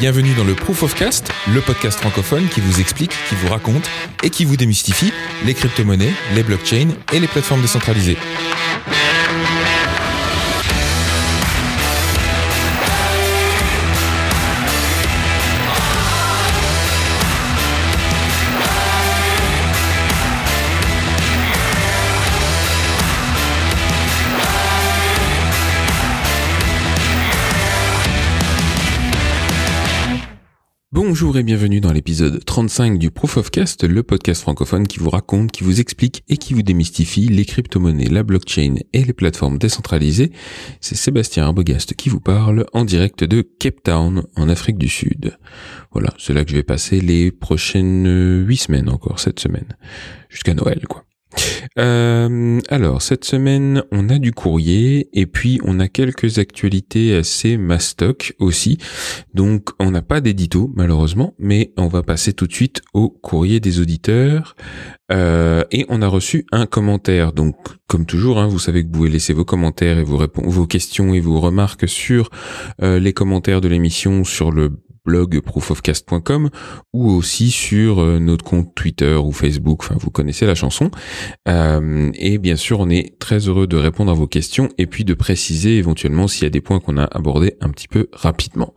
Bienvenue dans le Proof of Cast, le podcast francophone qui vous explique, qui vous raconte et qui vous démystifie les crypto-monnaies, les blockchains et les plateformes décentralisées. Bonjour et bienvenue dans l'épisode 35 du Proof of Cast, le podcast francophone qui vous raconte, qui vous explique et qui vous démystifie les crypto-monnaies, la blockchain et les plateformes décentralisées. C'est Sébastien Arbogast qui vous parle en direct de Cape Town en Afrique du Sud. Voilà, c'est là que je vais passer les prochaines huit semaines encore, cette semaine. Jusqu'à Noël, quoi. Euh, alors, cette semaine, on a du courrier et puis on a quelques actualités assez mastoc aussi. Donc, on n'a pas d'édito, malheureusement, mais on va passer tout de suite au courrier des auditeurs. Euh, et on a reçu un commentaire. Donc, comme toujours, hein, vous savez que vous pouvez laisser vos commentaires et vos, questions et vos remarques sur euh, les commentaires de l'émission sur le blog proofofcast.com ou aussi sur euh, notre compte Twitter ou Facebook. Enfin, vous connaissez la chanson. Euh, et bien sûr, on est très heureux de répondre à vos questions et puis de préciser éventuellement s'il y a des points qu'on a abordés un petit peu rapidement.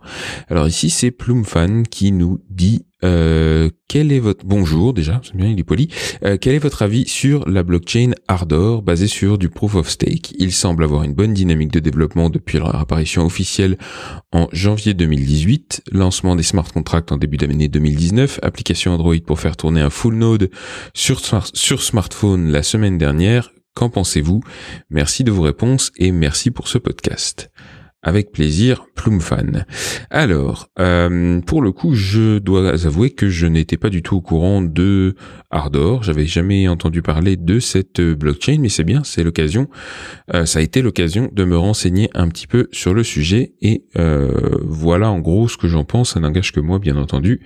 Alors ici, c'est Plumfan qui nous dit euh, quel est votre bonjour déjà, c'est bien, il est poli. Euh, quel est votre avis sur la blockchain Ardor basée sur du proof of stake? Il semble avoir une bonne dynamique de développement depuis leur apparition officielle en janvier 2018, lancement des smart contracts en début d'année 2019, application Android pour faire tourner un full node sur, sur smartphone la semaine dernière. Qu'en pensez-vous? Merci de vos réponses et merci pour ce podcast. Avec plaisir, Plumfan. Alors, euh, pour le coup, je dois avouer que je n'étais pas du tout au courant de Ardor. J'avais jamais entendu parler de cette blockchain, mais c'est bien, c'est l'occasion. Euh, ça a été l'occasion de me renseigner un petit peu sur le sujet et euh, voilà en gros ce que j'en pense. Ça n'engage que moi, bien entendu,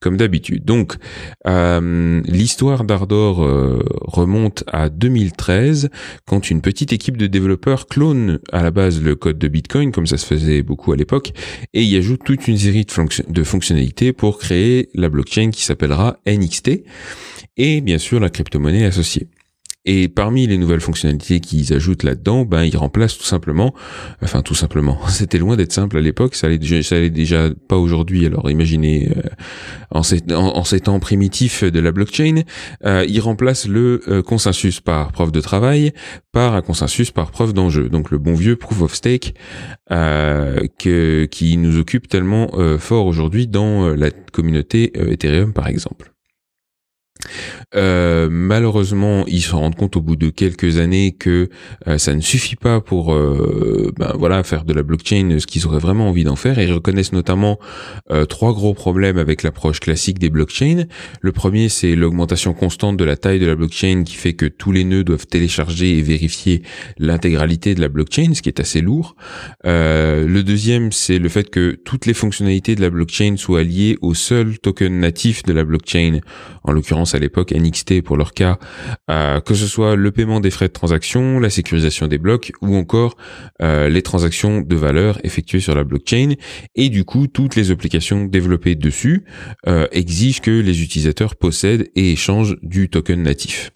comme d'habitude. Donc, l'histoire d'Ardor remonte à 2013, quand une petite équipe de développeurs clone à la base le code de Bitcoin, comme ça se faisait beaucoup à l'époque, et y ajoute toute une série de, de fonctionnalités pour créer la blockchain qui s'appellera NXT, et bien sûr la crypto-monnaie associée. Et parmi les nouvelles fonctionnalités qu'ils ajoutent là-dedans, ben ils remplacent tout simplement, enfin tout simplement, c'était loin d'être simple à l'époque, ça allait déjà, ça allait déjà pas aujourd'hui. Alors imaginez euh, en, ces, temps primitifs de la blockchain, euh, ils remplacent le euh, consensus par preuve de travail par un consensus par preuve d'enjeu. Donc le bon vieux proof of stake euh, que, qui nous occupe tellement fort aujourd'hui dans la communauté Ethereum par exemple. Euh, malheureusement, ils se rendent compte au bout de quelques années que euh, ça ne suffit pas pour euh, ben, voilà faire de la blockchain ce qu'ils auraient vraiment envie d'en faire. Et ils reconnaissent notamment trois gros problèmes avec l'approche classique des blockchains. Le premier, c'est l'augmentation constante de la taille de la blockchain qui fait que tous les nœuds doivent télécharger et vérifier l'intégralité de la blockchain, ce qui est assez lourd. le deuxième, c'est le fait que toutes les fonctionnalités de la blockchain soient liées au seul token natif de la blockchain, en l'occurrence à l'époque NXT pour leur cas, euh, que ce soit le paiement des frais de transaction, la sécurisation des blocs ou encore euh, les transactions de valeur effectuées sur la blockchain. Et du coup, toutes les applications développées dessus euh, exigent que les utilisateurs possèdent et échangent du token natif.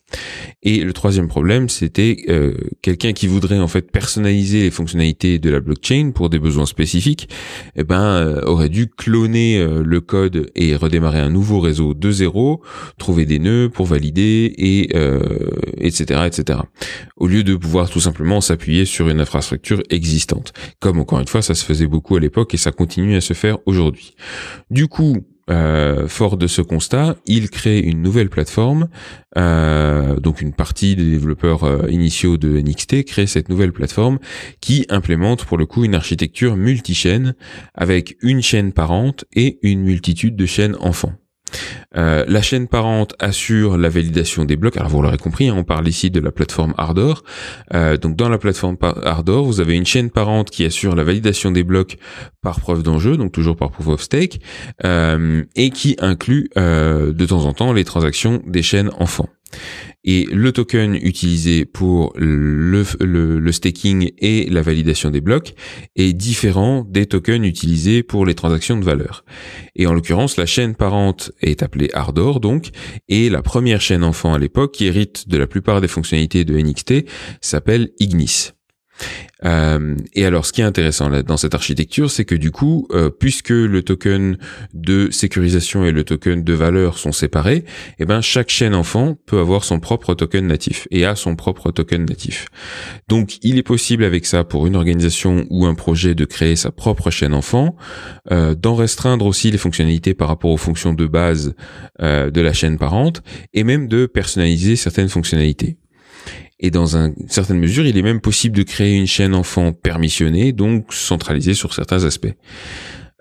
Et le troisième problème, c'était euh, quelqu'un qui voudrait en fait personnaliser les fonctionnalités de la blockchain pour des besoins spécifiques, eh ben euh, aurait dû cloner euh, le code et redémarrer un nouveau réseau de zéro, trouver des nœuds pour valider et etc etc. Au lieu de pouvoir tout simplement s'appuyer sur une infrastructure existante, comme encore une fois ça se faisait beaucoup à l'époque et ça continue à se faire aujourd'hui. Du coup, euh, fort de ce constat, il crée une nouvelle plateforme. Euh, donc une partie des développeurs euh, initiaux de NXT crée cette nouvelle plateforme qui implémente pour le coup une architecture multi-chaîne avec une chaîne parente et une multitude de chaînes enfants. Euh, la chaîne parente assure la validation des blocs. Alors vous l'aurez compris, hein, on parle ici de la plateforme Ardor. Euh, donc dans la plateforme Ardor, vous avez une chaîne parente qui assure la validation des blocs par preuve d'enjeu, donc toujours par proof of stake, euh, et qui inclut de temps en temps les transactions des chaînes enfants. Et le token utilisé pour le, staking et la validation des blocs est différent des tokens utilisés pour les transactions de valeur. Et en l'occurrence, la chaîne parente est appelée Ardor donc, et la première chaîne enfant à l'époque, qui hérite de la plupart des fonctionnalités de NXT, s'appelle Ignis. Euh, et alors, ce qui est intéressant dans cette architecture, c'est que du coup, euh, puisque le token de sécurisation et le token de valeur sont séparés, eh ben chaque chaîne enfant peut avoir son propre token natif et a son propre token natif. Donc, il est possible avec ça pour une organisation ou un projet de créer sa propre chaîne enfant, euh, d'en restreindre aussi les fonctionnalités par rapport aux fonctions de base de la chaîne parente et même de personnaliser certaines fonctionnalités. Et dans une certaine mesure, il est même possible de créer une chaîne enfant permissionnée, donc centralisée sur certains aspects.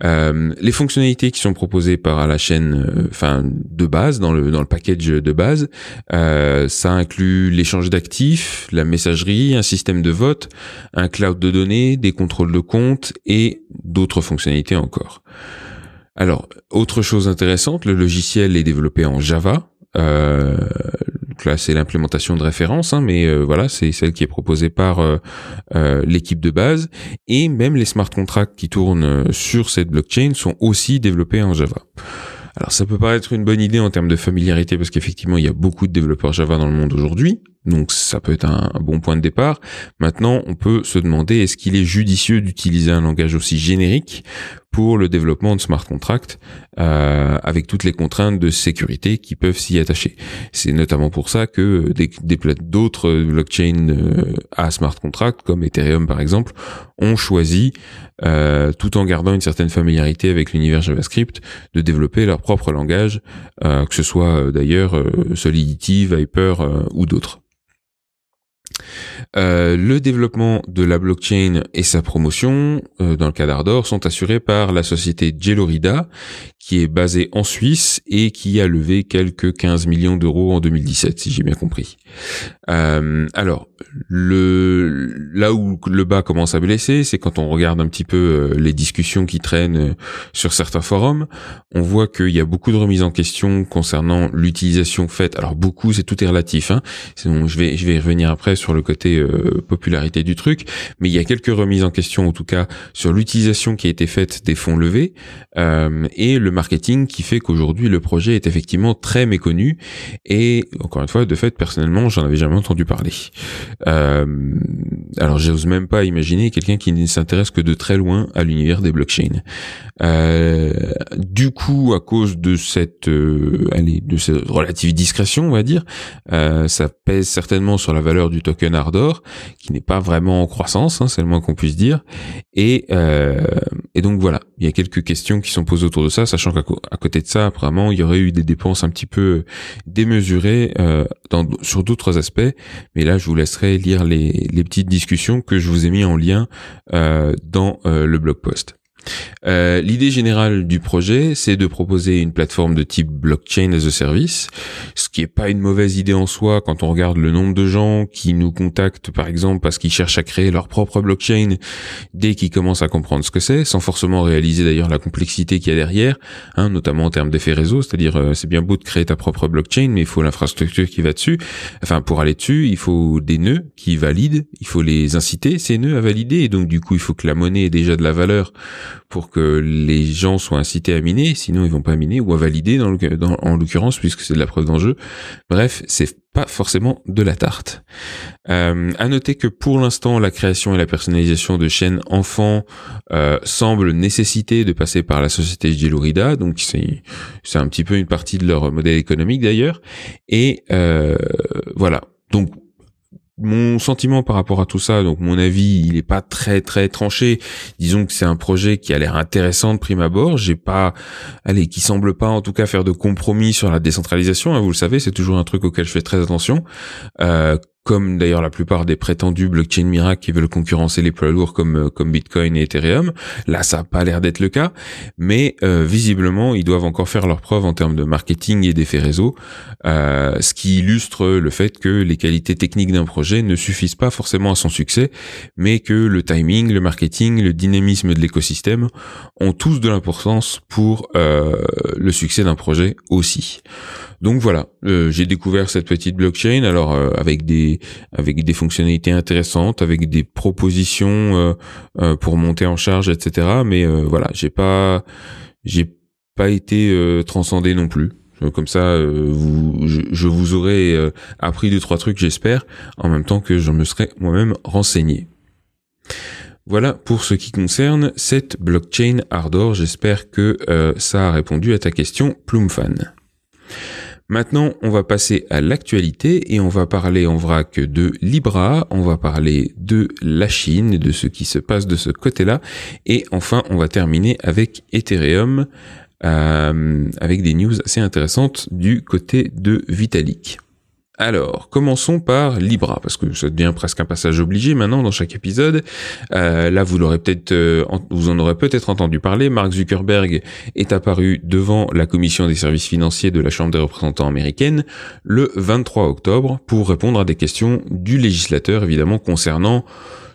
Euh, les fonctionnalités qui sont proposées par la chaîne, euh, enfin de base dans le dans le package de base, euh, ça inclut l'échange d'actifs, la messagerie, un système de vote, un cloud de données, des contrôles de compte et d'autres fonctionnalités encore. Alors, autre chose intéressante, le logiciel est développé en Java. Euh, là, c'est l'implémentation de référence, hein, mais euh, voilà, c'est celle qui est proposée par euh, euh, l'équipe de base. Et même les smart contracts qui tournent sur cette blockchain sont aussi développés en Java. Alors ça peut paraître une bonne idée en termes de familiarité parce qu'effectivement il y a beaucoup de développeurs Java dans le monde aujourd'hui, donc ça peut être un, bon point de départ. Maintenant on peut se demander est-ce qu'il est judicieux d'utiliser un langage aussi générique pour le développement de smart contracts euh, avec toutes les contraintes de sécurité qui peuvent s'y attacher. C'est notamment pour ça que des, d'autres blockchains euh, à smart contracts, comme Ethereum par exemple, ont choisi, euh, tout en gardant une certaine familiarité avec l'univers JavaScript, de développer leur propre langage, que ce soit d'ailleurs Solidity, Viper ou d'autres. Euh, le développement de la blockchain et sa promotion, euh, dans le cas d'Ardor, sont assurés par la société Gelorida, qui est basée en Suisse et qui a levé quelques 15 millions d'euros en 2017, si j'ai bien compris. Euh, alors, le là où le bas commence à blesser, c'est quand on regarde un petit peu euh, les discussions qui traînent euh, sur certains forums, on voit qu'il y a beaucoup de remises en question concernant l'utilisation faite. Alors beaucoup, c'est tout est relatif. Hein. je vais je vais y revenir après sur le côté euh, popularité du truc, mais il y a quelques remises en question en tout cas sur l'utilisation qui a été faite des fonds levés et le marketing qui fait qu'aujourd'hui le projet est effectivement très méconnu et encore une fois de fait personnellement j'en avais jamais entendu parler. Euh, alors j'ose même pas imaginer quelqu'un qui ne s'intéresse que de très loin à l'univers des blockchains. Euh, du coup, à cause de cette, euh, allez, de cette relative discrétion, on va dire, euh, ça pèse certainement sur la valeur du token Ardor, qui n'est pas vraiment en croissance, hein, c'est le moins qu'on puisse dire. Et, euh, et donc voilà, il y a quelques questions qui sont posées autour de ça, sachant qu'à côté de ça, apparemment, il y aurait eu des dépenses un petit peu démesurées dans, sur d'autres aspects. Mais là, je vous laisserai lire les, les petites que je vous ai mis en lien dans le blog post. Euh, l'idée générale du projet, c'est de proposer une plateforme de type blockchain as a service, ce qui est pas une mauvaise idée en soi quand on regarde le nombre de gens qui nous contactent, par exemple, parce qu'ils cherchent à créer leur propre blockchain dès qu'ils commencent à comprendre ce que c'est, sans forcément réaliser d'ailleurs la complexité qu'il y a derrière, hein, notamment en termes d'effet réseau, c'est-à-dire euh, c'est bien beau de créer ta propre blockchain, mais il faut l'infrastructure qui va dessus. Enfin, pour aller dessus, il faut des nœuds qui valident, il faut les inciter ces nœuds à valider, et donc du coup, il faut que la monnaie ait déjà de la valeur pour que les gens soient incités à miner, sinon ils vont pas miner ou à valider dans, en l'occurrence puisque c'est de la preuve d'enjeu. Bref, c'est pas forcément de la tarte. Euh, à noter que pour l'instant, la création et la personnalisation de chaînes enfants euh, semblent nécessiter de passer par la société Gelurida, donc c'est c'est un petit peu une partie de leur modèle économique d'ailleurs. Et euh, voilà. Donc mon sentiment par rapport à tout ça, donc mon avis, il est pas très très tranché. Disons que c'est un projet qui a l'air intéressant de prime abord. J'ai pas, allez, qui semble pas en tout cas faire de compromis sur la décentralisation. Hein, vous le savez, c'est toujours un truc auquel je fais très attention. Euh, comme d'ailleurs la plupart des prétendus blockchain miracles qui veulent concurrencer les poids lourds comme euh, comme Bitcoin et Ethereum. Là, ça n'a pas l'air d'être le cas, mais euh, visiblement, ils doivent encore faire leurs preuves en termes de marketing et d'effets réseau, euh, ce qui illustre le fait que les qualités techniques d'un projet ne suffisent pas forcément à son succès, mais que le timing, le marketing, le dynamisme de l'écosystème ont tous de l'importance pour le succès d'un projet aussi. Donc voilà, euh, j'ai découvert cette petite blockchain, alors euh, avec des avec des fonctionnalités intéressantes, avec des propositions euh, pour monter en charge, etc. Mais voilà, j'ai pas j'ai pas été transcendé non plus. Comme ça, je, vous aurais appris deux trois trucs, j'espère, en même temps que je me serais moi-même renseigné. Voilà pour ce qui concerne cette blockchain Ardor. J'espère que ça a répondu à ta question, Plumfan. Maintenant, on va passer à l'actualité et on va parler en vrac de Libra, on va parler de la Chine de ce qui se passe de ce côté-là. Et enfin, on va terminer avec Ethereum, euh, avec des news assez intéressantes du côté de Vitalik. Alors, commençons par Libra, parce que ça devient presque un passage obligé maintenant dans chaque épisode. Euh, là, vous l'aurez peut-être, euh, vous en aurez peut-être entendu parler. Mark Zuckerberg est apparu devant la commission des services financiers de la Chambre des représentants américaine le 23 octobre pour répondre à des questions du législateur, évidemment concernant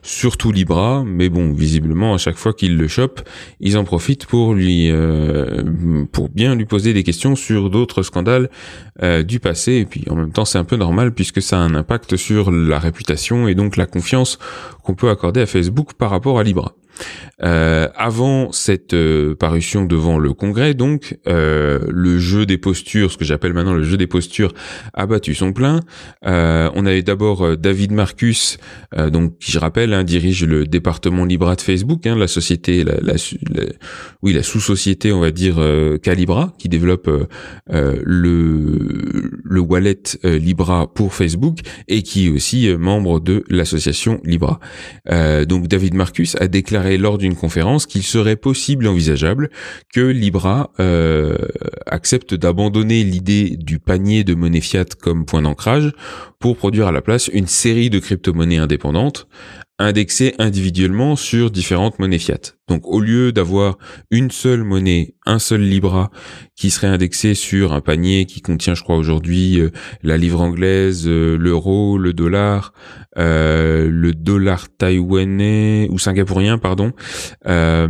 surtout Libra, mais bon, visiblement à chaque fois qu'ils le chopent, ils en profitent pour lui, euh, pour bien lui poser des questions sur d'autres scandales euh, du passé. Et puis en même temps, c'est un peu normal puisque ça a un impact sur la réputation et donc la confiance qu'on peut accorder à Facebook par rapport à Libra. Euh, avant cette euh, parution devant le Congrès, donc, euh, le jeu des postures, ce que j'appelle maintenant le jeu des postures, a battu son plein. on avait d'abord David Marcus, donc qui je rappelle hein, dirige le département Libra de Facebook, hein, la société, oui la sous-société, on va dire Calibra, qui développe le le wallet Libra pour Facebook et qui est aussi membre de l'association Libra. donc David Marcus a déclaré lors d'une conférence qu'il serait possible et envisageable que Libra euh, accepte d'abandonner l'idée du panier de monnaie fiat comme point d'ancrage pour produire à la place une série de crypto-monnaies indépendantes indexées individuellement sur différentes monnaies fiat. Donc au lieu d'avoir une seule monnaie, un seul Libra qui serait indexé sur un panier qui contient, je crois aujourd'hui, euh, la livre anglaise, euh, l'euro, le dollar, euh, le dollar taïwanais ou singapourien, pardon, et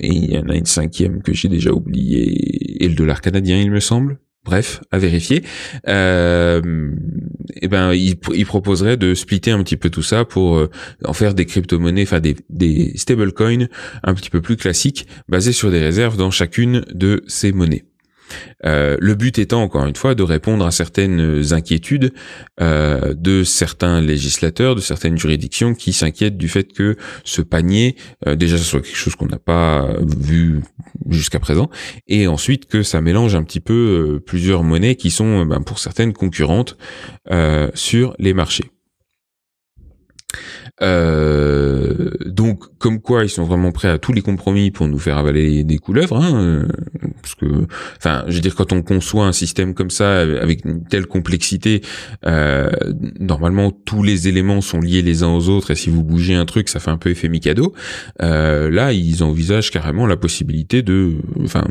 il y en a une cinquième que j'ai déjà oublié, et le dollar canadien, il me semble bref, à vérifier. Euh, et eh ben, il, il, proposerait de splitter un petit peu tout ça pour euh, en faire des crypto-monnaies, enfin des stablecoins un petit peu plus classiques, basés sur des réserves dans chacune de ces monnaies. Euh, le but étant, encore une fois, de répondre à certaines inquiétudes euh, de certains législateurs, de certaines juridictions qui s'inquiètent du fait que ce panier, euh, déjà, ce soit quelque chose qu'on n'a pas vu jusqu'à présent, et ensuite que ça mélange un petit peu plusieurs monnaies qui sont, ben, pour certaines, concurrentes sur les marchés. Euh, donc, comme quoi, ils sont vraiment prêts à tous les compromis pour nous faire avaler des couleuvres, hein, euh, parce que, enfin, je veux dire, quand on conçoit un système comme ça avec une telle complexité, euh, normalement tous les éléments sont liés les uns aux autres, et si vous bougez un truc, ça fait un peu effet Mikado. Euh, là, ils envisagent carrément la possibilité de, enfin,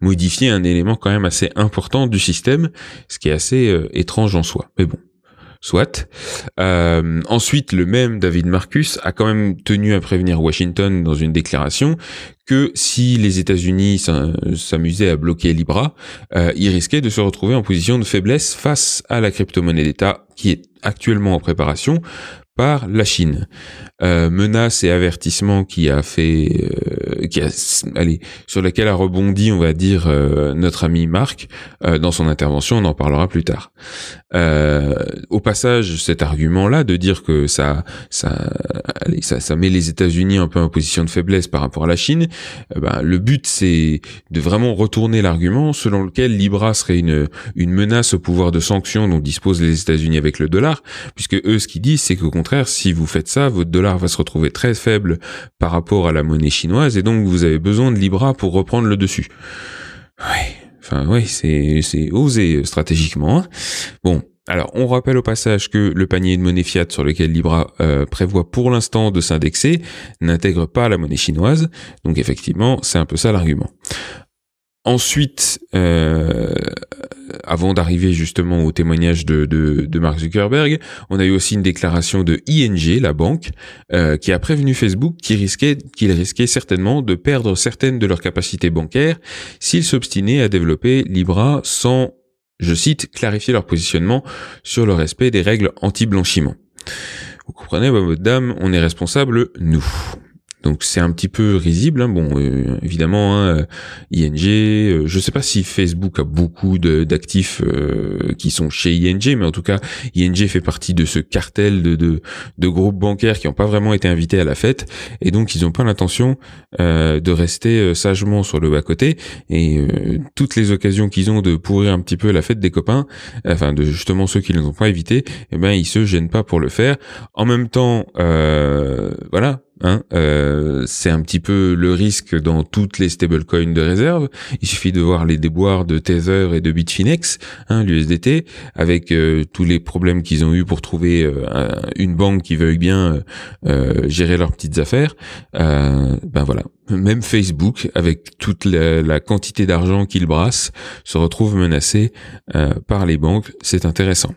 modifier un élément quand même assez important du système, ce qui est assez euh, étrange en soi. Mais bon soit. Euh, ensuite, le même David Marcus a quand même tenu à prévenir Washington dans une déclaration que si les États-Unis s'amusaient à bloquer Libra, euh, ils risquaient de se retrouver en position de faiblesse face à la crypto-monnaie d'État qui est actuellement en préparation la Chine. Euh, menace et avertissement qui a fait, euh, qui a, allez, sur laquelle a rebondi, on va dire, euh, notre ami Marc dans son intervention. On en parlera plus tard. au passage, cet argument-là de dire que ça, ça, allez, ça, ça met les États-Unis un peu en position de faiblesse par rapport à la Chine. Ben, le but, c'est de vraiment retourner l'argument selon lequel Libra serait une une menace au pouvoir de sanctions dont disposent les États-Unis avec le dollar, puisque eux, ce qu'ils disent, c'est qu'au si vous faites ça, votre dollar va se retrouver très faible par rapport à la monnaie chinoise et donc vous avez besoin de Libra pour reprendre le dessus. Enfin, oui, c'est, c'est osé euh, stratégiquement. Hein. Bon, Alors, on rappelle au passage que le panier de monnaie fiat sur lequel Libra euh, prévoit pour l'instant de s'indexer n'intègre pas la monnaie chinoise. Donc effectivement, c'est un peu ça l'argument. Ensuite, euh, avant d'arriver justement au témoignage de, de, Mark Zuckerberg, on a eu aussi une déclaration de ING, la banque, euh, qui a prévenu Facebook qu'il risquait, certainement de perdre certaines de leurs capacités bancaires s'ils s'obstinaient à développer Libra sans, je cite, clarifier leur positionnement sur le respect des règles anti-blanchiment. Vous comprenez, bah, dame, on est responsable, nous. Donc c'est un petit peu risible. Hein. Bon, euh, évidemment, hein, euh, ING. Euh, je ne sais pas si Facebook a beaucoup d'actifs qui sont chez ING, mais en tout cas, ING fait partie de ce cartel de, de, de groupes bancaires qui n'ont pas vraiment été invités à la fête, et donc ils n'ont pas l'intention de rester sagement sur le bas côté. Et toutes les occasions qu'ils ont de pourrir un petit peu la fête des copains, enfin de justement ceux qui ne les ont pas invités, eh ben ils se gênent pas pour le faire. En même temps, voilà Hein, euh, c'est un petit peu le risque dans toutes les stablecoins de réserve. Il suffit de voir les déboires de Tether et de Bitfinex, hein, l'USDT, avec euh, tous les problèmes qu'ils ont eu pour trouver euh, une banque qui veuille bien gérer leurs petites affaires. ben voilà, même Facebook, avec toute la, la quantité d'argent qu'il brasse, se retrouve menacé par les banques. C'est intéressant.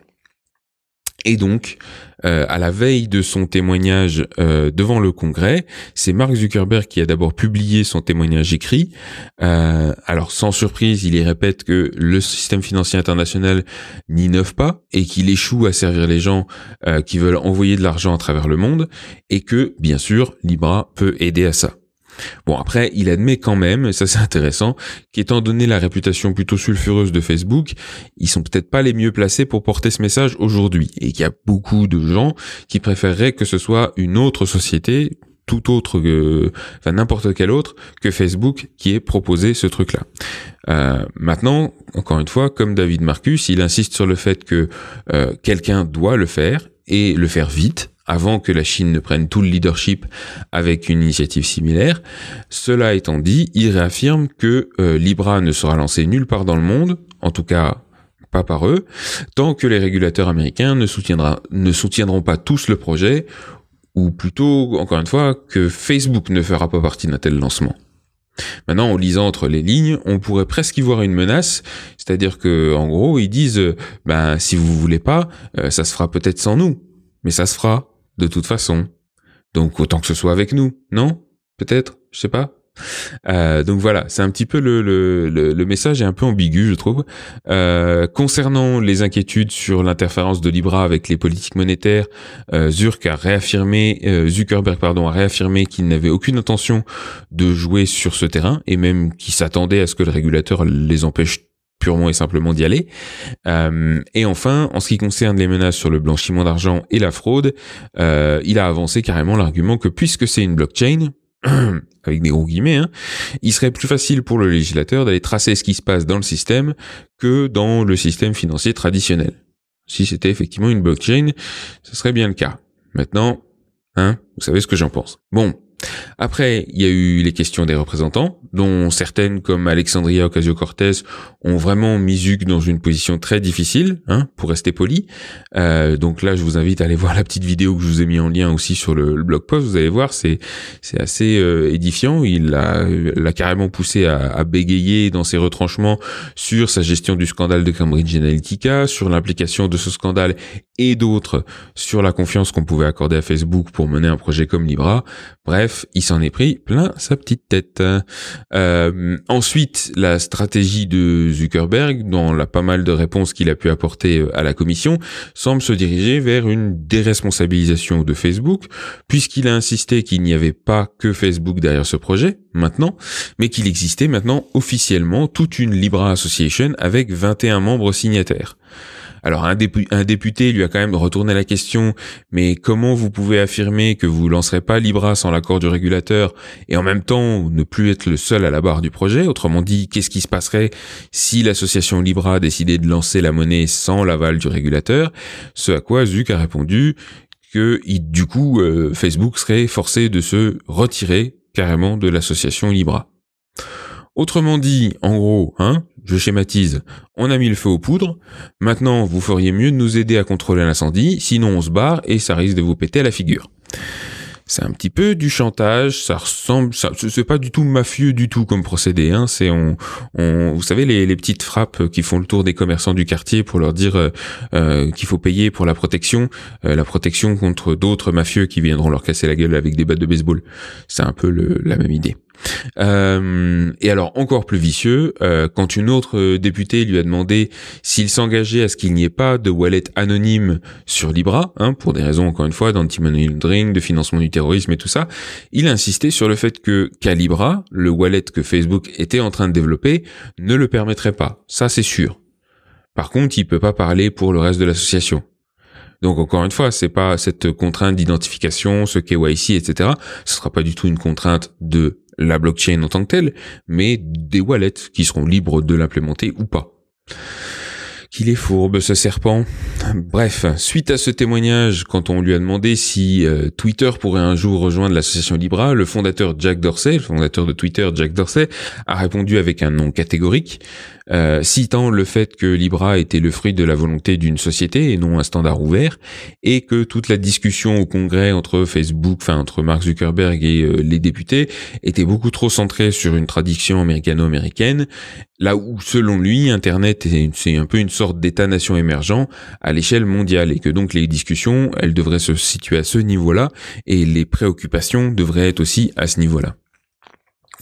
Et donc, euh, à la veille de son témoignage euh, devant le Congrès, c'est Mark Zuckerberg qui a d'abord publié son témoignage écrit. Euh, alors, sans surprise, il y répète que le système financier international n'innove pas et qu'il échoue à servir les gens qui veulent envoyer de l'argent à travers le monde et que, bien sûr, Libra peut aider à ça. Bon, après, il admet quand même, et ça c'est intéressant, qu'étant donné la réputation plutôt sulfureuse de Facebook, ils sont peut-être pas les mieux placés pour porter ce message aujourd'hui, et qu'il y a beaucoup de gens qui préféreraient que ce soit une autre société, tout autre que, enfin n'importe quel autre que Facebook qui ait proposé ce truc-là. Euh, maintenant, encore une fois, comme David Marcus, il insiste sur le fait que euh, quelqu'un doit le faire et le faire vite avant que la Chine ne prenne tout le leadership avec une initiative similaire. Cela étant dit, il réaffirme que euh, Libra ne sera lancé nulle part dans le monde, en tout cas pas par eux, tant que les régulateurs américains ne, ne soutiendront pas tous le projet, ou plutôt, encore une fois, que Facebook ne fera pas partie d'un tel lancement. Maintenant, en lisant entre les lignes, on pourrait presque y voir une menace, c'est-à-dire que, en gros, ils disent, ben, si vous voulez pas, euh, ça se fera peut-être sans nous, mais ça se fera de toute façon. Donc autant que ce soit avec nous, non? Peut-être, je sais pas. Euh, donc voilà, c'est un petit peu le, le, le, message est un peu ambigu, je trouve. Euh, concernant les inquiétudes sur l'interférence de Libra avec les politiques monétaires, euh, Zurk a réaffirmé, euh, Zuckerberg pardon, a réaffirmé qu'il n'avait aucune intention de jouer sur ce terrain et même qu'il s'attendait à ce que le régulateur les empêche purement et simplement d'y aller. Euh, et enfin, en ce qui concerne les menaces sur le blanchiment d'argent et la fraude, euh, il a avancé carrément l'argument que puisque c'est une blockchain, avec des gros guillemets, hein, il serait plus facile pour le législateur d'aller tracer ce qui se passe dans le système que dans le système financier traditionnel. Si c'était effectivement une blockchain, ce serait bien le cas. Maintenant, hein, vous savez ce que j'en pense. Bon, après, il y a eu les questions des représentants, dont certaines, comme Alexandria Ocasio-Cortez, ont vraiment mis Zuc dans une position très difficile, hein, pour rester poli. Euh, donc là, je vous invite à aller voir la petite vidéo que je vous ai mis en lien aussi sur le, blog post. Vous allez voir, c'est c'est assez euh, édifiant. Il l'a l'a carrément poussé à, à, bégayer dans ses retranchements sur sa gestion du scandale de Cambridge Analytica, sur l'implication de ce scandale et d'autres sur la confiance qu'on pouvait accorder à Facebook pour mener un projet comme Libra. Bref, il s'en est pris plein sa petite tête. Euh, ensuite, la stratégie de Zuckerberg, dans la pas mal de réponses qu'il a pu apporter à la commission, semble se diriger vers une déresponsabilisation de Facebook, puisqu'il a insisté qu'il n'y avait pas que Facebook derrière ce projet, maintenant, mais qu'il existait maintenant officiellement toute une Libra Association avec 21 membres signataires. Alors un, député lui a quand même retourné la question, mais comment vous pouvez affirmer que vous lancerez pas Libra sans l'accord du régulateur et en même temps ne plus être le seul à la barre du projet? Autrement dit, qu'est-ce qui se passerait si l'association Libra décidait de lancer la monnaie sans l'aval du régulateur? Ce à quoi Zuck a répondu que du coup euh, Facebook serait forcé de se retirer carrément de l'association Libra. Autrement dit, en gros, hein, je schématise, on a mis le feu aux poudres, maintenant vous feriez mieux de nous aider à contrôler l'incendie, sinon on se barre et ça risque de vous péter à la figure. C'est un petit peu du chantage, ça ressemble, c'est pas du tout mafieux du tout comme procédé. Hein. C'est on, vous savez les, petites frappes qui font le tour des commerçants du quartier pour leur dire euh, euh qu'il faut payer pour la protection, euh, la protection contre d'autres mafieux qui viendront leur casser la gueule avec des battes de baseball. C'est un peu la même idée. Euh, et alors encore plus vicieux, euh, quand une autre députée lui a demandé s'il s'engageait à ce qu'il n'y ait pas de wallet anonyme sur Libra, hein, pour des raisons encore une fois d'anti-money laundering, de financement du terrorisme et tout ça, il a insisté sur le fait que Calibra, le wallet que Facebook était en train de développer, ne le permettrait pas. Ça c'est sûr. Par contre, il peut pas parler pour le reste de l'association. Donc encore une fois, c'est pas cette contrainte d'identification, ce KYC, etc. Ce sera pas du tout une contrainte de la blockchain en tant que telle, mais des wallets qui seront libres de l'implémenter ou pas. Qu'il est fourbe ce serpent. Bref, suite à ce témoignage, quand on lui a demandé si euh, Twitter pourrait un jour rejoindre l'association Libra, le fondateur Jack Dorsey, le fondateur de Twitter Jack Dorsey, a répondu avec un nom catégorique, euh, citant le fait que Libra était le fruit de la volonté d'une société et non un standard ouvert, et que toute la discussion au Congrès entre Facebook, enfin entre Mark Zuckerberg et euh, les députés, était beaucoup trop centrée sur une tradition américano-américaine, là où selon lui, Internet c'est un peu une sorte d'État-nation émergent à l'échelle mondiale, et que donc les discussions, elles devraient se situer à ce niveau-là, et les préoccupations devraient être aussi à ce niveau-là.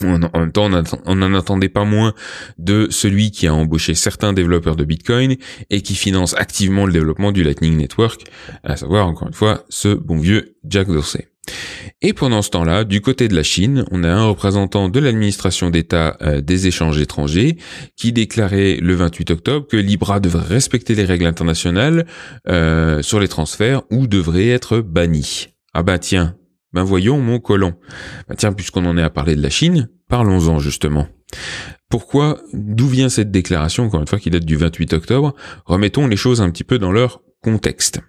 En même temps, on n'en attendait pas moins de celui qui a embauché certains développeurs de Bitcoin et qui finance activement le développement du Lightning Network, à savoir encore une fois ce bon vieux Jack Dorsey. Et pendant ce temps-là, du côté de la Chine, on a un représentant de l'administration d'État euh, des échanges étrangers qui déclarait le 28 octobre que Libra devrait respecter les règles internationales euh, sur les transferts ou devrait être banni. Ah bah tiens, ben voyons mon colon. Ben tiens, puisqu'on en est à parler de la Chine, parlons-en justement. Pourquoi, d'où vient cette déclaration, encore une fois, qui date du 28 octobre? Remettons les choses un petit peu dans leur contexte.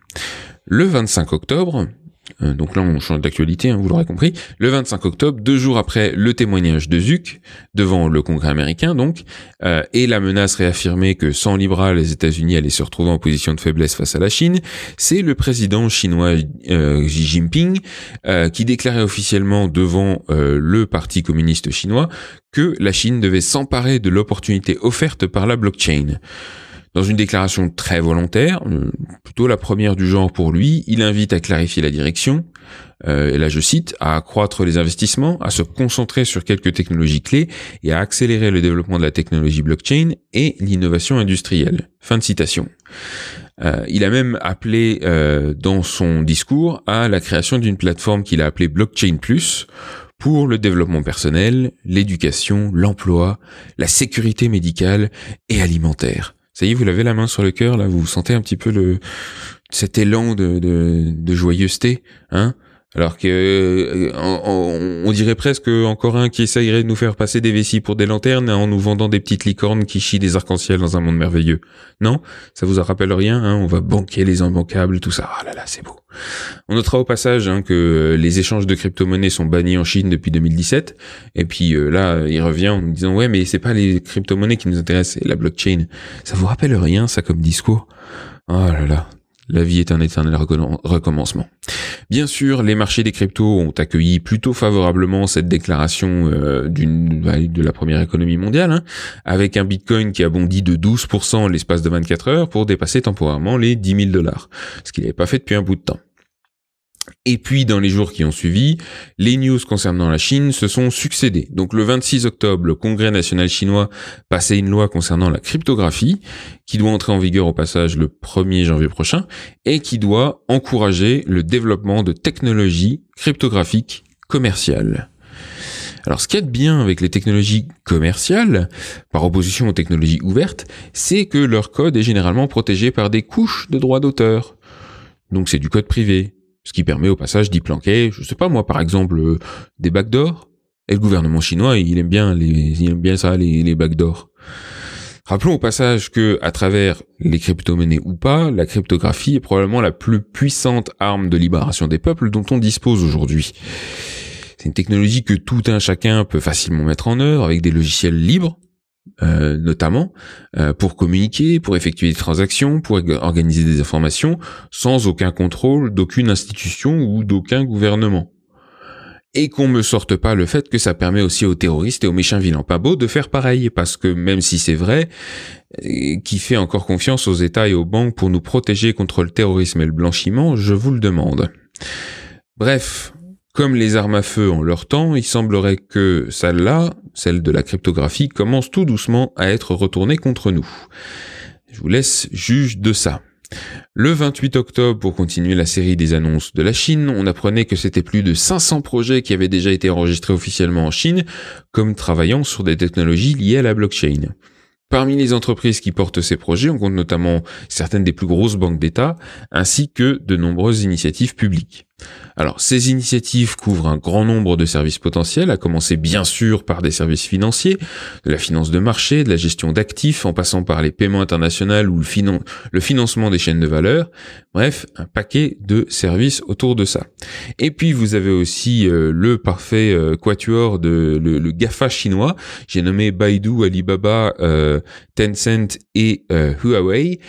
Le 25 octobre, donc là, on change d'actualité, hein, vous l'aurez compris. Le 25 octobre, deux jours après le témoignage de Zuck devant le Congrès américain, donc, euh, et la menace réaffirmée que sans Libra, les États-Unis allaient se retrouver en position de faiblesse face à la Chine, c'est le président chinois euh, Xi Jinping qui déclarait officiellement devant le Parti communiste chinois que la Chine devait s'emparer de l'opportunité offerte par la blockchain. Dans une déclaration très volontaire, euh, plutôt la première du genre pour lui, il invite à clarifier la direction, euh, et là je cite, à accroître les investissements, à se concentrer sur quelques technologies clés et à accélérer le développement de la technologie blockchain et l'innovation industrielle. Fin de citation. Euh, il a même appelé dans son discours à la création d'une plateforme qu'il a appelée Blockchain Plus pour le développement personnel, l'éducation, l'emploi, la sécurité médicale et alimentaire. Ça y est, vous l'avez la main sur le cœur, là, vous sentez un petit peu le cet élan de, de, de joyeuseté, hein alors que euh, on, dirait presque encore un qui essayerait de nous faire passer des vessies pour des lanternes en nous vendant des petites licornes qui chient des arcs-en-ciel dans un monde merveilleux. Non Ça vous en rappelle rien hein On va banquer les imbancables, tout ça. Ah là là, c'est beau. On notera au passage hein, que les échanges de crypto-monnaies sont bannis en Chine depuis 2017. Et puis euh, là, il revient en nous disant ouais, mais c'est pas les crypto-monnaies qui nous intéressent, la blockchain. Ça vous rappelle rien ça comme discours? Oh là là, la vie est un éternel recommencement. Bien sûr, les marchés des cryptos ont accueilli plutôt favorablement cette déclaration euh, d'une bah, de la première économie mondiale, hein, avec un Bitcoin qui a bondi de 12% l'espace de 24 heures pour dépasser temporairement les 10 000 dollars, ce qu'il n'avait pas fait depuis un bout de temps. Et puis, dans les jours qui ont suivi, les news concernant la Chine se sont succédés. Donc, le 26 octobre, le Congrès national chinois passait une loi concernant la cryptographie, qui doit entrer en vigueur au passage le 1er janvier prochain, et qui doit encourager le développement de technologies cryptographiques commerciales. Alors, ce qui est bien avec les technologies commerciales, par opposition aux technologies ouvertes, c'est que leur code est généralement protégé par des couches de droits d'auteur. Donc, c'est du code privé ce qui permet au passage d'y planquer, je sais pas moi, par exemple, euh, des backdoors. Et le gouvernement chinois, il aime bien les, il aime bien ça, les, les backdoors. Rappelons au passage que, à travers les crypto-monnaies ou pas, la cryptographie est probablement la plus puissante arme de libération des peuples dont on dispose aujourd'hui. C'est une technologie que tout un chacun peut facilement mettre en œuvre avec des logiciels libres, euh, notamment euh, pour communiquer, pour effectuer des transactions, pour organiser des informations, sans aucun contrôle d'aucune institution ou d'aucun gouvernement. Et qu'on me sorte pas le fait que ça permet aussi aux terroristes et aux méchants vilains pas beaux de faire pareil, parce que même si c'est vrai, euh, qui fait encore confiance aux États et aux banques pour nous protéger contre le terrorisme et le blanchiment, je vous le demande. Bref, comme les armes à feu ont leur temps, il semblerait que celle-là, celle de la cryptographie, commence tout doucement à être retournée contre nous. Je vous laisse juge de ça. Le 28 octobre, pour continuer la série des annonces de la Chine, on apprenait que c'était plus de 500 projets qui avaient déjà été enregistrés officiellement en Chine, comme travaillant sur des technologies liées à la blockchain. Parmi les entreprises qui portent ces projets, on compte notamment certaines des plus grosses banques d'État, ainsi que de nombreuses initiatives publiques. Alors, ces initiatives couvrent un grand nombre de services potentiels, à commencer bien sûr par des services financiers, de la finance de marché, de la gestion d'actifs, en passant par les paiements internationaux ou le, financement des chaînes de valeur. Bref, un paquet de services autour de ça. Et puis, vous avez aussi euh, le parfait euh, quatuor de le, GAFA chinois. J'ai nommé Baidu, Alibaba, euh, Tencent et Huawei,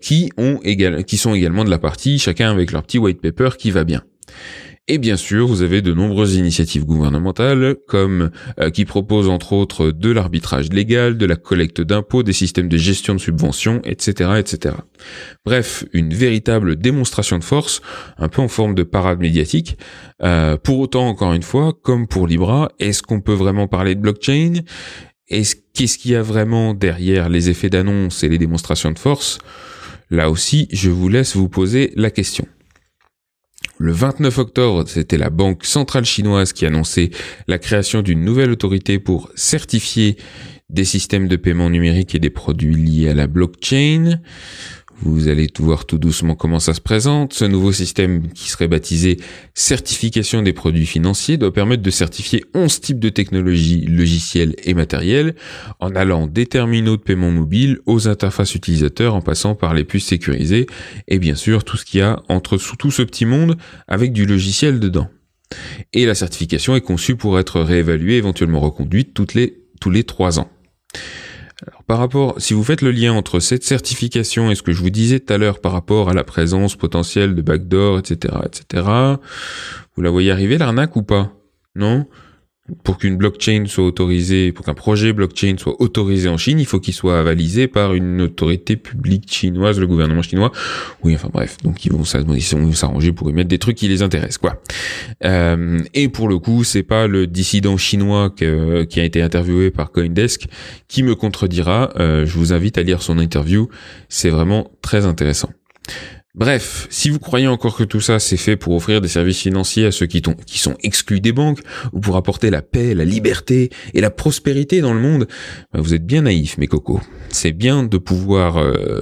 qui sont également de la partie, chacun avec leur petit white paper qui va bien. Et bien sûr, vous avez de nombreuses initiatives gouvernementales, comme euh, qui proposent entre autres de l'arbitrage légal, de la collecte d'impôts, des systèmes de gestion de subventions, etc., etc. Bref, une véritable démonstration de force, un peu en forme de parade médiatique. Euh, pour autant, encore une fois, comme pour Libra, est-ce qu'on peut vraiment parler de blockchain? Est-ce qu'il y a vraiment derrière les effets d'annonce et les démonstrations de force? Là aussi, je vous laisse vous poser la question. Le 29 octobre, c'était la Banque centrale chinoise qui annonçait la création d'une nouvelle autorité pour certifier des systèmes de paiement numérique et des produits liés à la blockchain. Vous allez voir tout doucement comment ça se présente. Ce nouveau système qui serait baptisé certification des produits financiers doit permettre de certifier 11 types de technologies logicielles et matérielles en allant des terminaux de paiement mobile aux interfaces utilisateurs en passant par les puces sécurisées et bien sûr tout ce qu'il y a entre tout ce petit monde avec du logiciel dedans. Et la certification est conçue pour être réévaluée, éventuellement reconduite toutes les, tous les trois ans. Alors, par rapport, si vous faites le lien entre cette certification et ce que je vous disais tout à l'heure par rapport à la présence potentielle de backdoor, etc., etc., vous la voyez arriver l'arnaque ou pas? Non? Pour qu'une blockchain soit autorisée, pour qu'un projet blockchain soit autorisé en Chine, il faut qu'il soit avalisé par une autorité publique chinoise, le gouvernement chinois. Oui, enfin bref, donc ils vont s'arranger pour y mettre des trucs qui les intéressent, quoi. Euh, et pour le coup, c'est pas le dissident chinois qui a été interviewé par CoinDesk qui me contredira. Euh, je vous invite à lire son interview, c'est vraiment très intéressant. Bref, si vous croyez encore que tout ça c'est fait pour offrir des services financiers à ceux qui, sont exclus des banques, ou pour apporter la paix, la liberté et la prospérité dans le monde, bah, vous êtes bien naïfs, mes cocos. C'est bien de pouvoir, euh,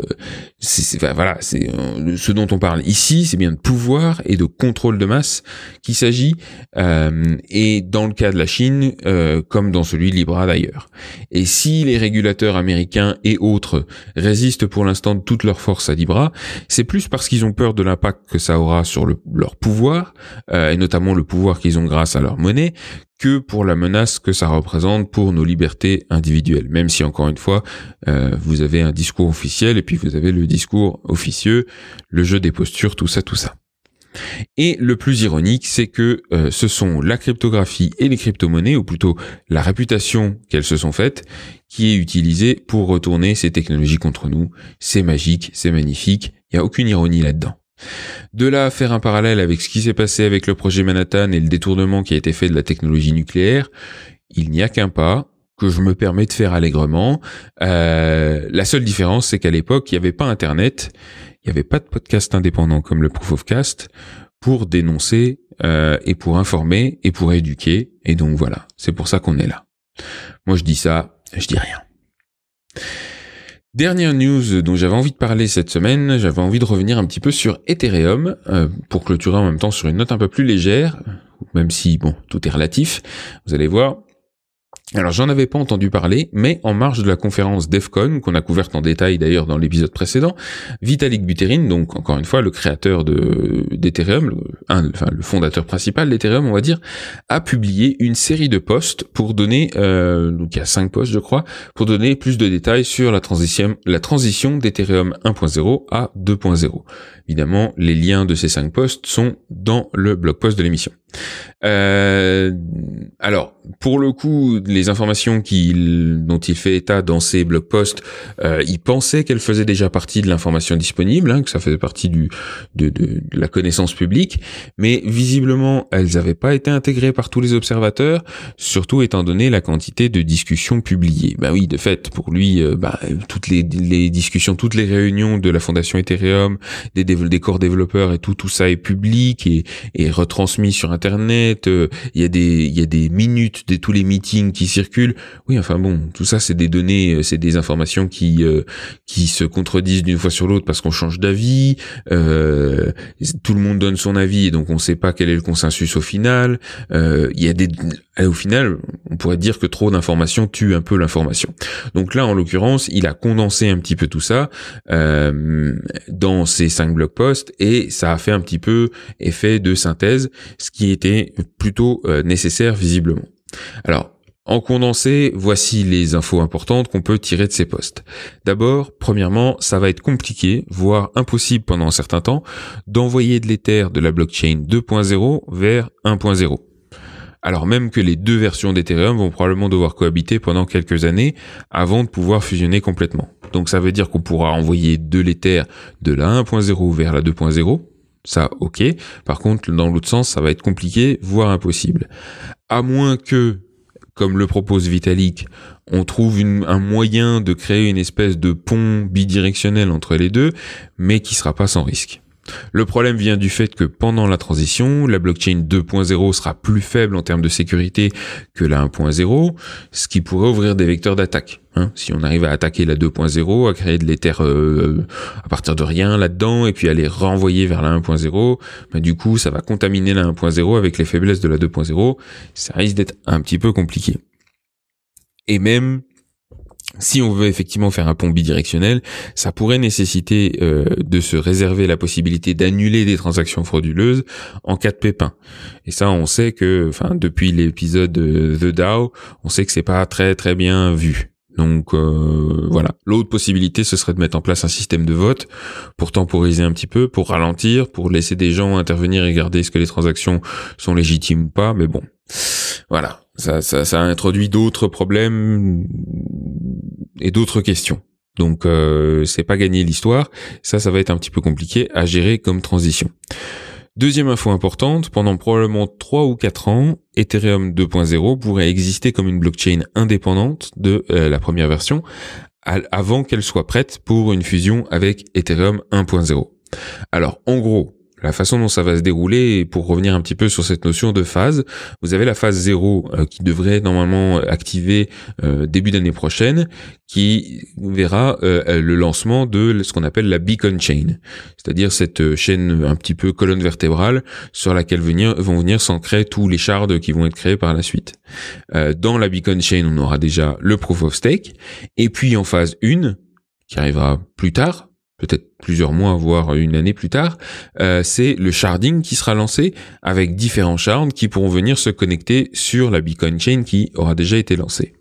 voilà, c'est euh, ce dont on parle ici, c'est bien de pouvoir et de contrôle de masse qu'il s'agit, euh, et dans le cas de la Chine, euh, comme dans celui de Libra d'ailleurs. Et si les régulateurs américains et autres résistent pour l'instant de toute leur force à Libra, c'est plus parce qu'ils ont peur de l'impact que ça aura sur leur pouvoir, euh, et notamment le pouvoir qu'ils ont grâce à leur monnaie, que pour la menace que ça représente pour nos libertés individuelles. Même si, encore une fois, euh, vous avez un discours officiel et puis vous avez le discours officieux, le jeu des postures, tout ça, tout ça. Et le plus ironique, c'est que euh, ce sont la cryptographie et les crypto-monnaies, ou plutôt la réputation qu'elles se sont faites, qui est utilisée pour retourner ces technologies contre nous. C'est magique, c'est magnifique, il n'y a aucune ironie là-dedans. De là à faire un parallèle avec ce qui s'est passé avec le projet Manhattan et le détournement qui a été fait de la technologie nucléaire, il n'y a qu'un pas que je me permets de faire allègrement. Euh, la seule différence, c'est qu'à l'époque, il n'y avait pas Internet, il n'y avait pas de podcast indépendant comme le Proof of Cast pour dénoncer euh, et pour informer et pour éduquer. Et donc voilà, c'est pour ça qu'on est là. Moi, je dis ça, je dis rien. Dernière news dont j'avais envie de parler cette semaine, j'avais envie de revenir un petit peu sur Ethereum euh, pour clôturer en même temps sur une note un peu plus légère, même si bon tout est relatif. Vous allez voir, Alors j'en avais pas entendu parler, mais en marge de la conférence DEFCON, qu'on a couverte en détail d'ailleurs dans l'épisode précédent, Vitalik Buterin, donc encore une fois le créateur de d'Ethereum, le, fondateur principal d'Ethereum on va dire, a publié une série de posts pour donner, euh, donc il y a cinq posts je crois, pour donner plus de détails sur la transition, la transition d'Ethereum 1.0 à 2.0. Évidemment, les liens de ces cinq posts sont dans le blog post de l'émission. Euh, alors, pour le coup, les informations qu'il, dont il fait état dans ses blog posts, euh, il pensait qu'elles faisaient déjà partie de l'information disponible, hein, que ça faisait partie du, de, de, la connaissance publique, mais visiblement, elles n'avaient pas été intégrées par tous les observateurs, surtout étant donné la quantité de discussions publiées. Bah oui, de fait, pour lui, euh, bah, toutes les, les, discussions, toutes les réunions de la fondation Ethereum, des, des corps développeurs et tout, tout ça est public et, et retransmis sur Internet. Euh, il y a des, minutes de tous les meetings qui circulent. Oui, enfin bon, tout ça, c'est des données, euh, c'est des informations qui, qui se contredisent d'une fois sur l'autre parce qu'on change d'avis. tout le monde donne son avis et donc on ne sait pas quel est le consensus au final. Il y a des, au final, on pourrait dire que trop d'informations tue un peu l'information. Donc là, en l'occurrence, il a condensé un petit peu tout ça euh, dans ces cinq blog posts et ça a fait un petit peu effet de synthèse, ce qui était plutôt euh, nécessaire visiblement. Alors, en condensé, voici les infos importantes qu'on peut tirer de ces posts. D'abord, premièrement, ça va être compliqué, voire impossible pendant un certain temps, d'envoyer de l'Ether de la blockchain 2.0 vers 1.0 alors même que les deux versions d'Ethereum vont probablement devoir cohabiter pendant quelques années avant de pouvoir fusionner complètement. Donc ça veut dire qu'on pourra envoyer de l'Ether de la 1.0 vers la 2.0, ça ok. Par contre, dans l'autre sens, ça va être compliqué, voire impossible. À moins que, comme le propose Vitalik, on trouve un moyen de créer une espèce de pont bidirectionnel entre les deux, mais qui sera pas sans risque. Le problème vient du fait que pendant la transition, la blockchain 2.0 sera plus faible en termes de sécurité que la 1.0, ce qui pourrait ouvrir des vecteurs d'attaque. Hein. si on arrive à attaquer la 2.0, à créer de l'éther euh, à partir de rien là-dedans, et puis à les renvoyer vers la 1.0, bah, du coup ça va contaminer la 1.0 avec les faiblesses de la 2.0, ça risque d'être un petit peu compliqué. Et même si on veut effectivement faire un pont bidirectionnel, ça pourrait nécessiter euh, de se réserver la possibilité d'annuler des transactions frauduleuses en cas de pépin. Et ça, on sait que, enfin, depuis l'épisode The DAO, on sait que c'est pas très très bien vu. Donc euh, voilà. L'autre possibilité, ce serait de mettre en place un système de vote pour temporiser un petit peu, pour ralentir, pour laisser des gens intervenir et regarder est-ce que les transactions sont légitimes ou pas. Mais bon, voilà. Ça, introduit d'autres problèmes et d'autres questions. Donc euh, c'est pas gagner l'histoire, ça ça va être un petit peu compliqué à gérer comme transition. Deuxième info importante, pendant probablement 3 ou 4 ans, Ethereum 2.0 pourrait exister comme une blockchain indépendante de euh, la première version avant qu'elle soit prête pour une fusion avec Ethereum 1.0. Alors en gros, la façon dont ça va se dérouler, pour revenir un petit peu sur cette notion de phase, vous avez la phase 0 euh, qui devrait normalement activer euh, début d'année prochaine, qui verra euh, le lancement de ce qu'on appelle la beacon chain, c'est-à-dire cette chaîne un petit peu colonne vertébrale sur laquelle vont venir s'ancrer tous les shards qui vont être créés par la suite. dans la beacon chain, on aura déjà le proof of stake, et puis en phase 1, qui arrivera plus tard, peut-être plusieurs mois, voire une année plus tard, euh, c'est le sharding qui sera lancé avec différents shards qui pourront venir se connecter sur la Bitcoin Chain qui aura déjà été lancée.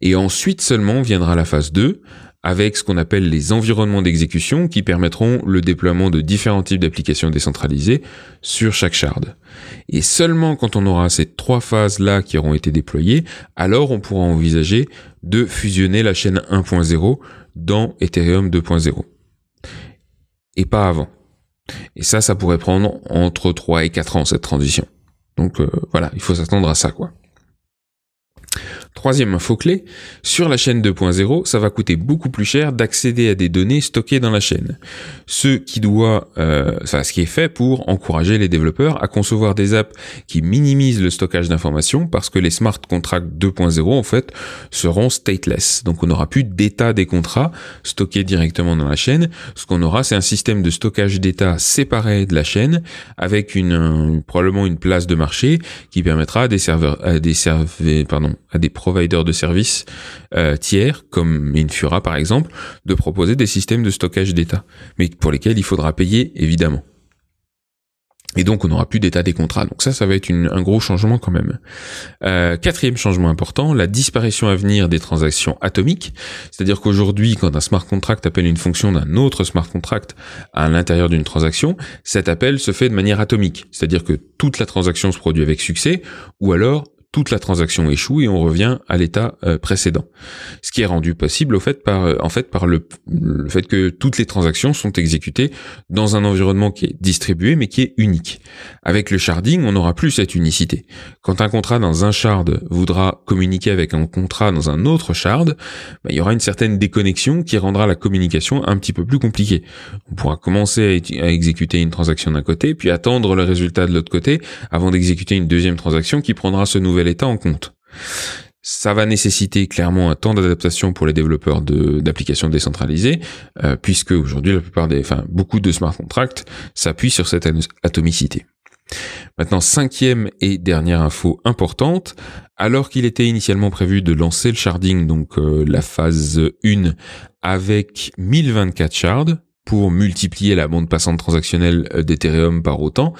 Et ensuite seulement viendra la phase 2 avec ce qu'on appelle les environnements d'exécution qui permettront le déploiement de différents types d'applications décentralisées sur chaque shard. Et seulement quand on aura ces trois phases-là qui auront été déployées, alors on pourra envisager de fusionner la chaîne 1.0 dans Ethereum 2.0 et pas avant. Et ça, ça pourrait prendre entre 3 et 4 ans, cette transition. Donc euh, voilà, il faut s'attendre à ça, quoi. Troisième info clé, sur la chaîne 2.0, ça va coûter beaucoup plus cher d'accéder à des données stockées dans la chaîne. Ce qui doit, euh, ce qui est fait pour encourager les développeurs à concevoir des apps qui minimisent le stockage d'informations parce que les smart contracts 2.0 en fait seront stateless. Donc on n'aura plus d'état des contrats stockés directement dans la chaîne. Ce qu'on aura, c'est un système de stockage d'état séparé de la chaîne avec une, probablement une place de marché qui permettra à des serveurs, à des serveurs, pardon, à des providers de services euh, tiers, comme Infura par exemple, de proposer des systèmes de stockage d'état, mais pour lesquels il faudra payer évidemment. Et donc on n'aura plus d'état des contrats. Donc ça, ça va être un gros changement quand même. Euh, quatrième changement important, la disparition à venir des transactions atomiques. C'est-à-dire qu'aujourd'hui, quand un smart contract appelle une fonction d'un autre smart contract à l'intérieur d'une transaction, cet appel se fait de manière atomique. C'est-à-dire que toute la transaction se produit avec succès, ou alors toute la transaction échoue et on revient à l'état euh, précédent. Ce qui est rendu possible au fait par euh, en fait par le, fait que toutes les transactions sont exécutées dans un environnement qui est distribué mais qui est unique. Avec le sharding, on n'aura plus cette unicité. Quand un contrat dans un shard voudra communiquer avec un contrat dans un autre shard, bah, il y aura une certaine déconnexion qui rendra la communication un petit peu plus compliquée. On pourra commencer à, à exécuter une transaction d'un côté, puis attendre le résultat de l'autre côté avant d'exécuter une deuxième transaction qui prendra ce nouvel état en compte. Ça va nécessiter clairement un temps d'adaptation pour les développeurs d'applications décentralisées, euh, puisque aujourd'hui la plupart des, enfin beaucoup de smart contracts s'appuient sur cette atomicité. Maintenant, cinquième et dernière info importante, alors qu'il était initialement prévu de lancer le sharding, donc euh, la phase 1, avec 1024 shards, pour multiplier la bande passante transactionnelle euh, d'Ethereum par autant,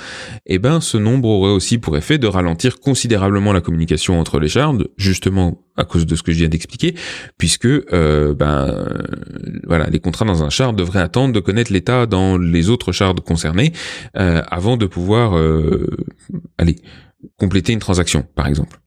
eh ben ce nombre aurait aussi pour effet de ralentir considérablement la communication entre les shards, justement à cause de ce que je viens d'expliquer, puisque euh, ben voilà les contrats dans un shard devraient attendre de connaître l'état dans les autres shards concernés euh, avant de pouvoir aller compléter une transaction, par exemple.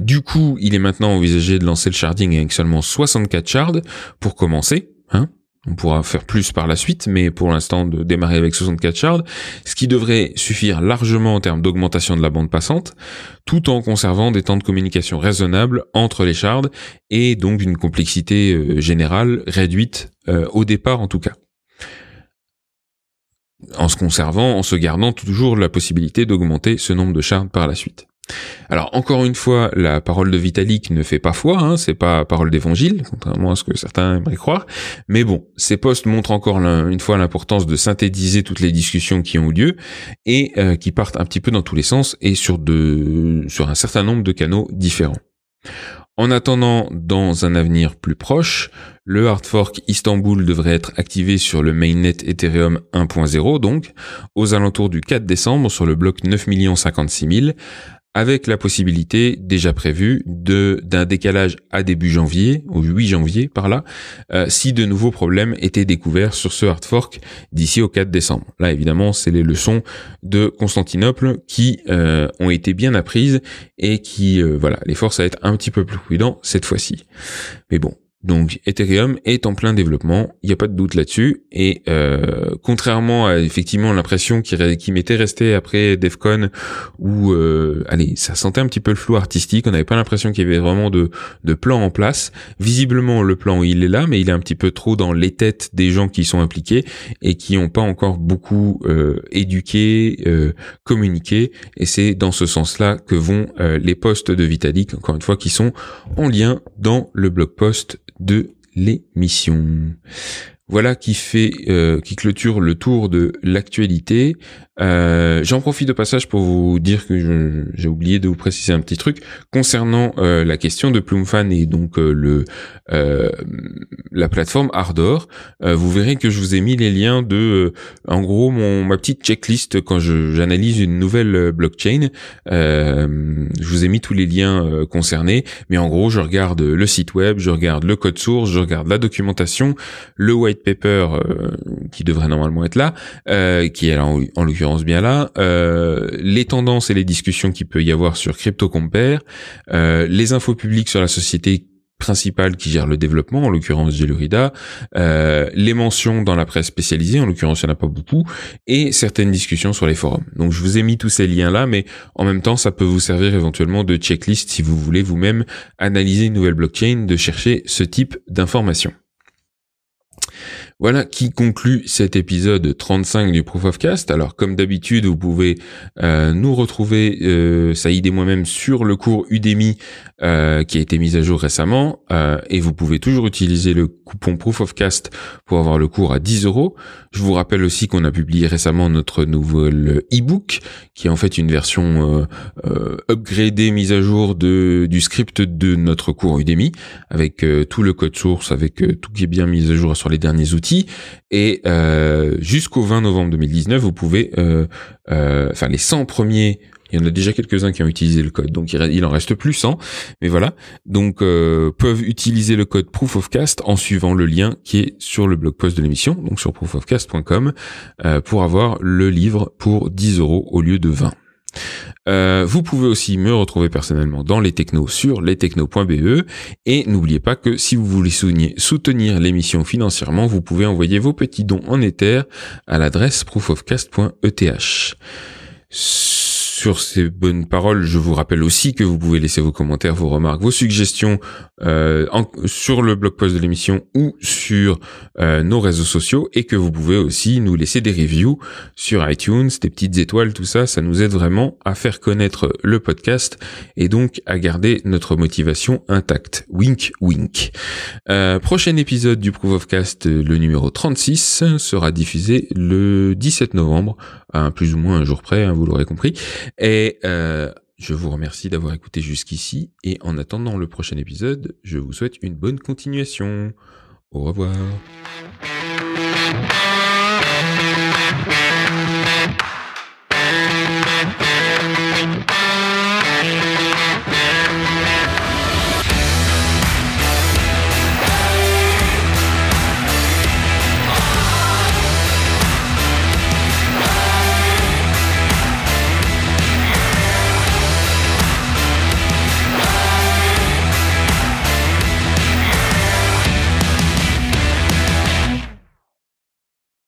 du coup, il est maintenant envisagé de lancer le sharding avec seulement 64 shards pour commencer, hein, on pourra faire plus par la suite, mais pour l'instant de démarrer avec 64 shards, ce qui devrait suffire largement en termes d'augmentation de la bande passante, tout en conservant des temps de communication raisonnables entre les shards et donc une complexité euh, générale réduite euh, au départ en tout cas. En se conservant, en se gardant toujours la possibilité d'augmenter ce nombre de shards par la suite. Alors encore une fois, la parole de Vitalik ne fait pas foi, hein, c'est pas parole d'évangile, contrairement à ce que certains aimeraient croire. Mais bon, ces postes montrent encore une fois l'importance de synthétiser toutes les discussions qui ont eu lieu et euh, qui partent un petit peu dans tous les sens et sur de sur un certain nombre de canaux différents. En attendant, dans un avenir plus proche, le hard fork Istanbul devrait être activé sur le mainnet Ethereum 1.0, donc aux alentours du 4 décembre sur le bloc 9 56 000, avec la possibilité déjà prévue de d'un décalage à début janvier, au 8 janvier par là, euh, si de nouveaux problèmes étaient découverts sur ce hard fork d'ici au 4 décembre. Là évidemment c'est les leçons de Constantinople qui euh, ont été bien apprises et qui euh, voilà les forces à être un petit peu plus prudents cette fois-ci. Mais bon, donc Ethereum est en plein développement, il n'y a pas de doute là-dessus. Et euh, contrairement à effectivement l'impression qui, m'était restée après DevCon, où euh, allez, ça sentait un petit peu le flou artistique, on n'avait pas l'impression qu'il y avait vraiment de, de plan en place. Visiblement le plan il est là, mais il est un petit peu trop dans les têtes des gens qui sont impliqués et qui n'ont pas encore beaucoup euh, éduqué, euh, communiqué. Et c'est dans ce sens-là que vont euh, les postes de Vitalik, encore une fois, qui sont en lien dans le blog post de l'émission. Voilà qui fait, euh, qui clôture le tour de l'actualité. Euh, j'en profite de passage pour vous dire que j'ai oublié de vous préciser un petit truc concernant euh, la question de Plumfan et donc le la plateforme Ardor. vous verrez que je vous ai mis les liens de, en gros, mon ma petite checklist quand j'analyse une nouvelle blockchain. je vous ai mis tous les liens concernés, mais en gros, je regarde le site web, je regarde le code source, je regarde la documentation, le white paper qui devrait normalement être là, qui est en, en l'occurrence bien là, euh, les tendances et les discussions qu'il peut y avoir sur CryptoCompare, euh, les infos publiques sur la société principale qui gère le développement, en l'occurrence Gelurida, euh, les mentions dans la presse spécialisée, en l'occurrence il n'y en a pas beaucoup, et certaines discussions sur les forums. Donc je vous ai mis tous ces liens-là, mais en même temps ça peut vous servir éventuellement de checklist si vous voulez vous-même analyser une nouvelle blockchain, de chercher ce type d'informations. Voilà qui conclut cet épisode 35 du Proof of Cast. Alors comme d'habitude, vous pouvez euh, nous retrouver, euh, Saïd et moi-même, sur le cours Udemy euh, qui a été mis à jour récemment. Euh, et vous pouvez toujours utiliser le coupon Proof of Cast pour avoir le cours à 10 euros. Je vous rappelle aussi qu'on a publié récemment notre nouvel e-book, qui est en fait une version upgradée, mise à jour de du script de notre cours Udemy, avec tout le code source, avec tout qui est bien mis à jour sur les derniers outils. Et jusqu'au 20 novembre 2019, vous pouvez, enfin les 100 premiers il y en a déjà quelques-uns qui ont utilisé le code, donc il en reste plus 100. Mais voilà, donc euh, peuvent utiliser le code Proof of en suivant le lien qui est sur le blog post de l'émission, donc sur proofofcast.com, euh, pour avoir le livre pour 10 euros au lieu de 20. Euh, vous pouvez aussi me retrouver personnellement dans les technos sur lestechno.be et n'oubliez pas que si vous voulez soutenir l'émission financièrement, vous pouvez envoyer vos petits dons en Ether à l'adresse proofofcast.eth sur ces bonnes paroles, je vous rappelle aussi que vous pouvez laisser vos commentaires, vos remarques, vos suggestions euh, sur le blog post de l'émission ou sur euh, nos réseaux sociaux et que vous pouvez aussi nous laisser des reviews sur iTunes, des petites étoiles, tout ça, ça nous aide vraiment à faire connaître le podcast et donc à garder notre motivation intacte. Wink, wink. Euh, prochain épisode du Proof of Cast, le numéro 36, sera diffusé le 17 novembre, à plus ou moins un jour près, hein, vous l'aurez compris. Et euh, je vous remercie d'avoir écouté jusqu'ici et en attendant le prochain épisode, je vous souhaite une bonne continuation. Au revoir.